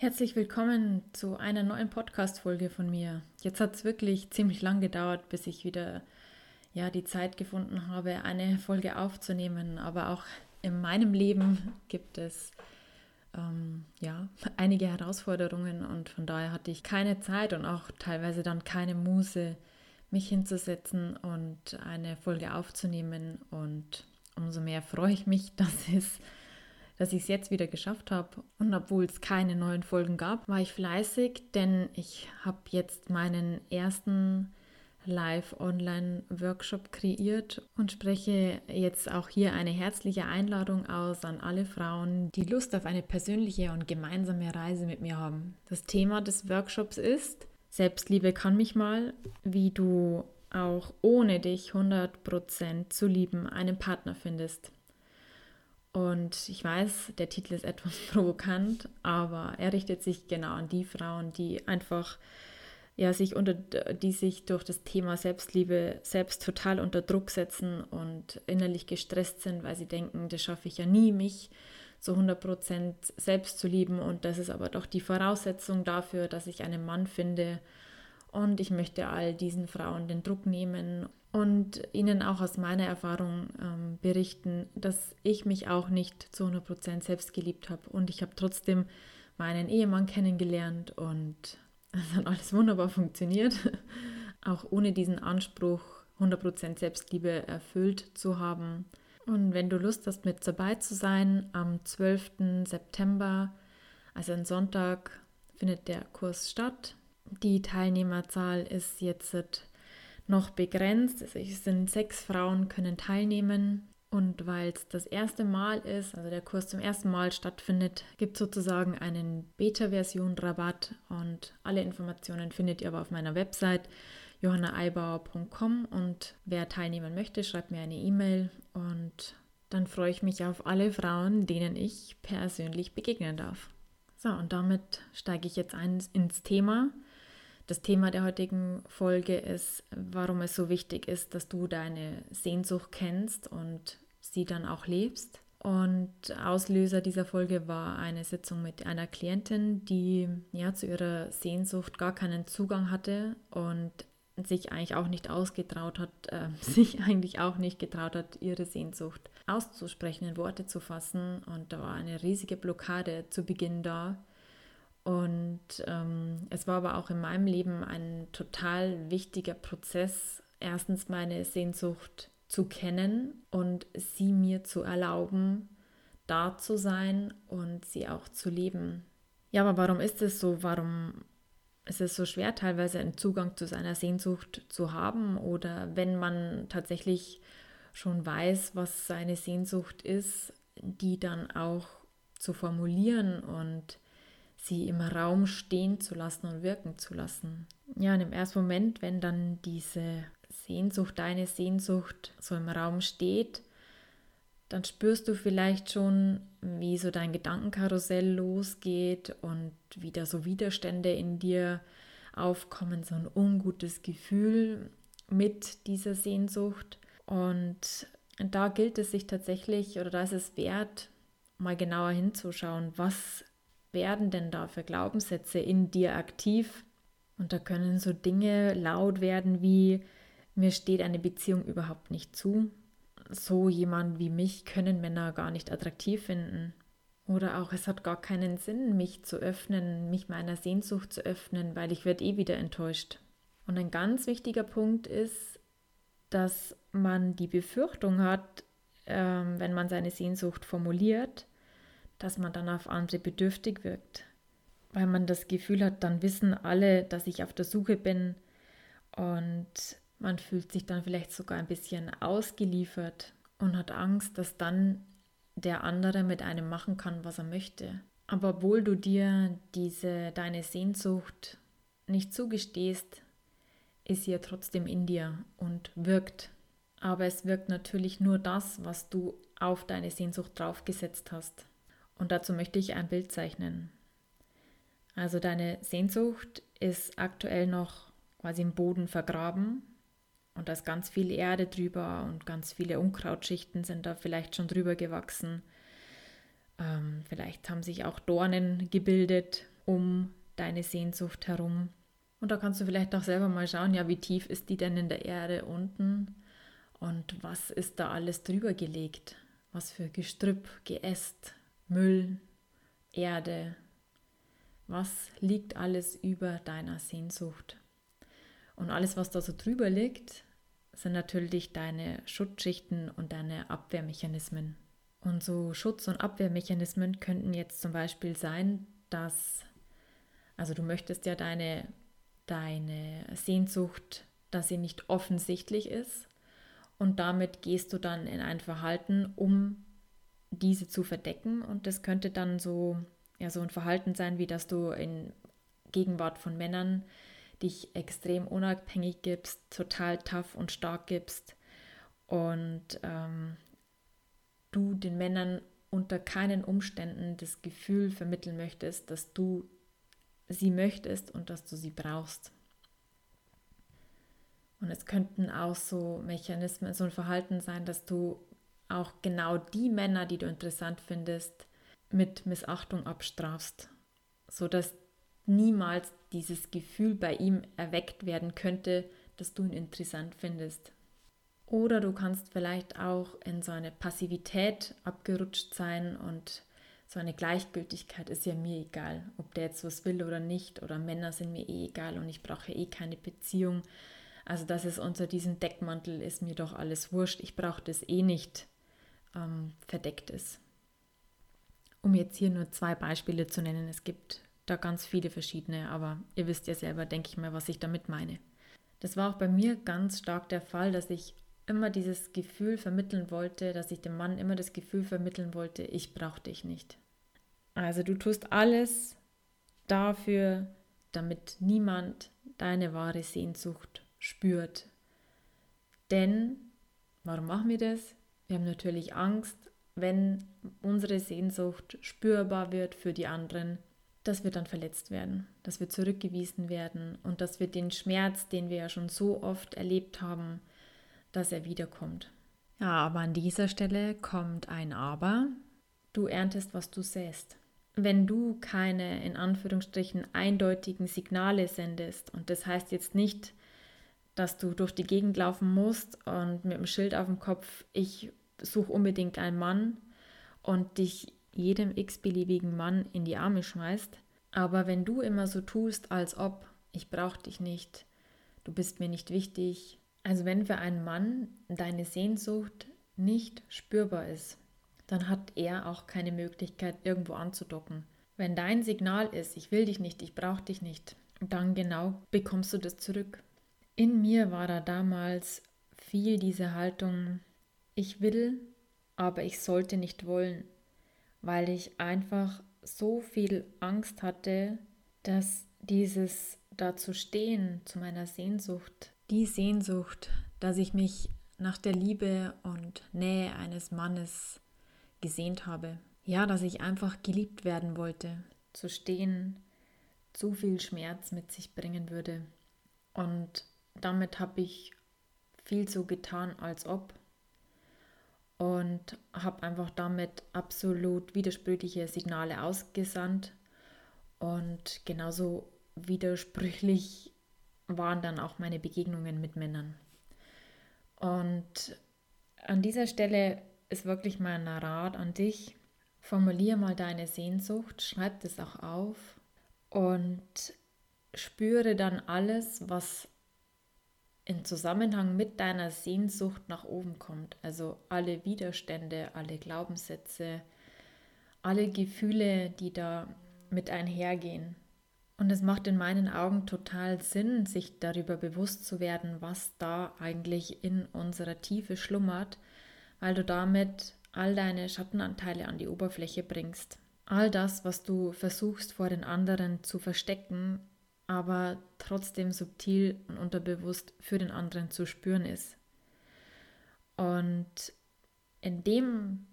Herzlich willkommen zu einer neuen Podcast-Folge von mir. Jetzt hat es wirklich ziemlich lang gedauert, bis ich wieder ja, die Zeit gefunden habe, eine Folge aufzunehmen. Aber auch in meinem Leben gibt es ähm, ja, einige Herausforderungen und von daher hatte ich keine Zeit und auch teilweise dann keine Muße, mich hinzusetzen und eine Folge aufzunehmen. Und umso mehr freue ich mich, dass es dass ich es jetzt wieder geschafft habe. Und obwohl es keine neuen Folgen gab, war ich fleißig, denn ich habe jetzt meinen ersten Live-Online-Workshop kreiert und spreche jetzt auch hier eine herzliche Einladung aus an alle Frauen, die Lust auf eine persönliche und gemeinsame Reise mit mir haben. Das Thema des Workshops ist Selbstliebe kann mich mal, wie du auch ohne dich 100% zu lieben einen Partner findest. Und ich weiß, der Titel ist etwas provokant, aber er richtet sich genau an die Frauen, die einfach ja, sich unter, die sich durch das Thema Selbstliebe selbst total unter Druck setzen und innerlich gestresst sind, weil sie denken, das schaffe ich ja nie, mich zu 100% selbst zu lieben. Und das ist aber doch die Voraussetzung dafür, dass ich einen Mann finde. Und ich möchte all diesen Frauen den Druck nehmen und Ihnen auch aus meiner Erfahrung ähm, berichten, dass ich mich auch nicht zu 100% selbst geliebt habe und ich habe trotzdem meinen Ehemann kennengelernt und es hat alles wunderbar funktioniert, auch ohne diesen Anspruch 100% Selbstliebe erfüllt zu haben. Und wenn du Lust hast, mit dabei zu sein, am 12. September, also am Sonntag, findet der Kurs statt. Die Teilnehmerzahl ist jetzt noch begrenzt. Es sind sechs Frauen können teilnehmen. Und weil es das erste Mal ist, also der Kurs zum ersten Mal stattfindet, gibt es sozusagen einen Beta-Version-Rabatt und alle Informationen findet ihr aber auf meiner Website johannaeibauer.com und wer teilnehmen möchte, schreibt mir eine E-Mail und dann freue ich mich auf alle Frauen, denen ich persönlich begegnen darf. So, und damit steige ich jetzt ein ins Thema. Das Thema der heutigen Folge ist, warum es so wichtig ist, dass du deine Sehnsucht kennst und sie dann auch lebst. Und Auslöser dieser Folge war eine Sitzung mit einer Klientin, die ja zu ihrer Sehnsucht gar keinen Zugang hatte und sich eigentlich auch nicht ausgetraut hat, äh, sich eigentlich auch nicht getraut hat, ihre Sehnsucht auszusprechen, in Worte zu fassen. Und da war eine riesige Blockade zu Beginn da. Und ähm, es war aber auch in meinem Leben ein total wichtiger Prozess, erstens meine Sehnsucht zu kennen und sie mir zu erlauben, da zu sein und sie auch zu leben. Ja, aber warum ist es so? Warum ist es so schwer, teilweise einen Zugang zu seiner Sehnsucht zu haben? Oder wenn man tatsächlich schon weiß, was seine Sehnsucht ist, die dann auch zu formulieren und sie im Raum stehen zu lassen und wirken zu lassen. Ja, und im ersten Moment, wenn dann diese Sehnsucht, deine Sehnsucht so im Raum steht, dann spürst du vielleicht schon, wie so dein Gedankenkarussell losgeht und wieder so Widerstände in dir aufkommen, so ein ungutes Gefühl mit dieser Sehnsucht. Und da gilt es sich tatsächlich, oder da ist es wert, mal genauer hinzuschauen, was werden denn da für Glaubenssätze in dir aktiv? Und da können so Dinge laut werden wie, mir steht eine Beziehung überhaupt nicht zu. So jemand wie mich können Männer gar nicht attraktiv finden. Oder auch, es hat gar keinen Sinn, mich zu öffnen, mich meiner Sehnsucht zu öffnen, weil ich werde eh wieder enttäuscht. Und ein ganz wichtiger Punkt ist, dass man die Befürchtung hat, ähm, wenn man seine Sehnsucht formuliert, dass man dann auf andere bedürftig wirkt. Weil man das Gefühl hat, dann wissen alle, dass ich auf der Suche bin und man fühlt sich dann vielleicht sogar ein bisschen ausgeliefert und hat Angst, dass dann der andere mit einem machen kann, was er möchte. Aber obwohl du dir diese deine Sehnsucht nicht zugestehst, ist sie ja trotzdem in dir und wirkt. Aber es wirkt natürlich nur das, was du auf deine Sehnsucht draufgesetzt hast. Und dazu möchte ich ein Bild zeichnen. Also deine Sehnsucht ist aktuell noch quasi im Boden vergraben und da ist ganz viel Erde drüber und ganz viele Unkrautschichten sind da vielleicht schon drüber gewachsen. Ähm, vielleicht haben sich auch Dornen gebildet um deine Sehnsucht herum. Und da kannst du vielleicht auch selber mal schauen, ja, wie tief ist die denn in der Erde unten und was ist da alles drüber gelegt? Was für Gestrüpp, Geäst, Müll, Erde, was liegt alles über deiner Sehnsucht? Und alles, was da so drüber liegt, sind natürlich deine Schutzschichten und deine Abwehrmechanismen. Und so Schutz- und Abwehrmechanismen könnten jetzt zum Beispiel sein, dass, also du möchtest ja deine, deine Sehnsucht, dass sie nicht offensichtlich ist. Und damit gehst du dann in ein Verhalten, um diese zu verdecken. Und das könnte dann so, ja, so ein Verhalten sein, wie dass du in Gegenwart von Männern dich extrem unabhängig gibst, total tough und stark gibst und ähm, du den Männern unter keinen Umständen das Gefühl vermitteln möchtest, dass du sie möchtest und dass du sie brauchst. Und es könnten auch so Mechanismen, so ein Verhalten sein, dass du auch genau die Männer, die du interessant findest, mit Missachtung abstrafst, sodass niemals dieses Gefühl bei ihm erweckt werden könnte, dass du ihn interessant findest. Oder du kannst vielleicht auch in so eine Passivität abgerutscht sein und so eine Gleichgültigkeit ist ja mir egal, ob der jetzt was will oder nicht, oder Männer sind mir eh egal und ich brauche eh keine Beziehung. Also das ist unter diesem Deckmantel ist mir doch alles wurscht, ich brauche das eh nicht ähm, verdeckt ist. Um jetzt hier nur zwei Beispiele zu nennen, es gibt da ganz viele verschiedene, aber ihr wisst ja selber, denke ich mal, was ich damit meine. Das war auch bei mir ganz stark der Fall, dass ich immer dieses Gefühl vermitteln wollte, dass ich dem Mann immer das Gefühl vermitteln wollte, ich brauche dich nicht. Also du tust alles dafür, damit niemand deine wahre Sehnsucht spürt. Denn, warum machen wir das? Wir haben natürlich Angst, wenn unsere Sehnsucht spürbar wird für die anderen, dass wir dann verletzt werden, dass wir zurückgewiesen werden und dass wir den Schmerz, den wir ja schon so oft erlebt haben, dass er wiederkommt. Ja, aber an dieser Stelle kommt ein Aber. Du erntest, was du säst. Wenn du keine in Anführungsstrichen eindeutigen Signale sendest, und das heißt jetzt nicht, dass du durch die Gegend laufen musst und mit dem Schild auf dem Kopf, ich suche unbedingt einen Mann und dich jedem x-beliebigen Mann in die Arme schmeißt. Aber wenn du immer so tust, als ob ich brauche dich nicht, du bist mir nicht wichtig, also wenn für einen Mann deine Sehnsucht nicht spürbar ist, dann hat er auch keine Möglichkeit, irgendwo anzudocken. Wenn dein Signal ist, ich will dich nicht, ich brauche dich nicht, dann genau bekommst du das zurück. In mir war da damals viel diese Haltung, ich will, aber ich sollte nicht wollen, weil ich einfach so viel Angst hatte, dass dieses dazu stehen zu meiner Sehnsucht, die Sehnsucht, dass ich mich nach der Liebe und Nähe eines Mannes gesehnt habe. Ja, dass ich einfach geliebt werden wollte. Zu stehen zu viel Schmerz mit sich bringen würde. Und damit habe ich viel so getan, als ob und habe einfach damit absolut widersprüchliche Signale ausgesandt und genauso widersprüchlich waren dann auch meine Begegnungen mit Männern. Und an dieser Stelle ist wirklich mein Rat an dich. Formulier mal deine Sehnsucht, schreib das auch auf und spüre dann alles, was in Zusammenhang mit deiner Sehnsucht nach oben kommt. Also alle Widerstände, alle Glaubenssätze, alle Gefühle, die da mit einhergehen. Und es macht in meinen Augen total Sinn, sich darüber bewusst zu werden, was da eigentlich in unserer Tiefe schlummert, weil du damit all deine Schattenanteile an die Oberfläche bringst. All das, was du versuchst vor den anderen zu verstecken, aber trotzdem subtil und unterbewusst für den anderen zu spüren ist. Und indem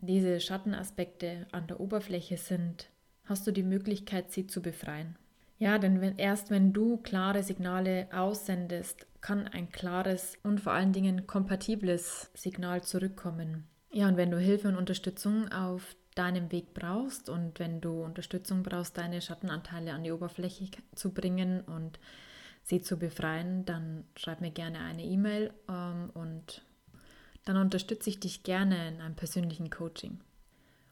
diese Schattenaspekte an der Oberfläche sind, hast du die Möglichkeit, sie zu befreien. Ja, denn wenn, erst wenn du klare Signale aussendest, kann ein klares und vor allen Dingen kompatibles Signal zurückkommen. Ja, und wenn du Hilfe und Unterstützung auf deinem Weg brauchst und wenn du Unterstützung brauchst, deine Schattenanteile an die Oberfläche zu bringen und sie zu befreien, dann schreib mir gerne eine E-Mail ähm, und dann unterstütze ich dich gerne in einem persönlichen Coaching.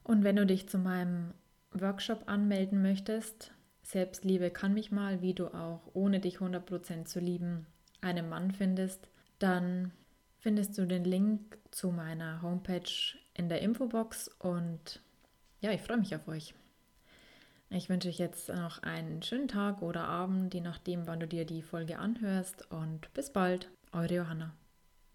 Und wenn du dich zu meinem Workshop anmelden möchtest, Selbstliebe kann mich mal, wie du auch ohne dich 100% zu lieben einen Mann findest, dann findest du den Link zu meiner Homepage in der Infobox und ja, ich freue mich auf euch. Ich wünsche euch jetzt noch einen schönen Tag oder Abend, je nachdem, wann du dir die Folge anhörst und bis bald, eure Johanna.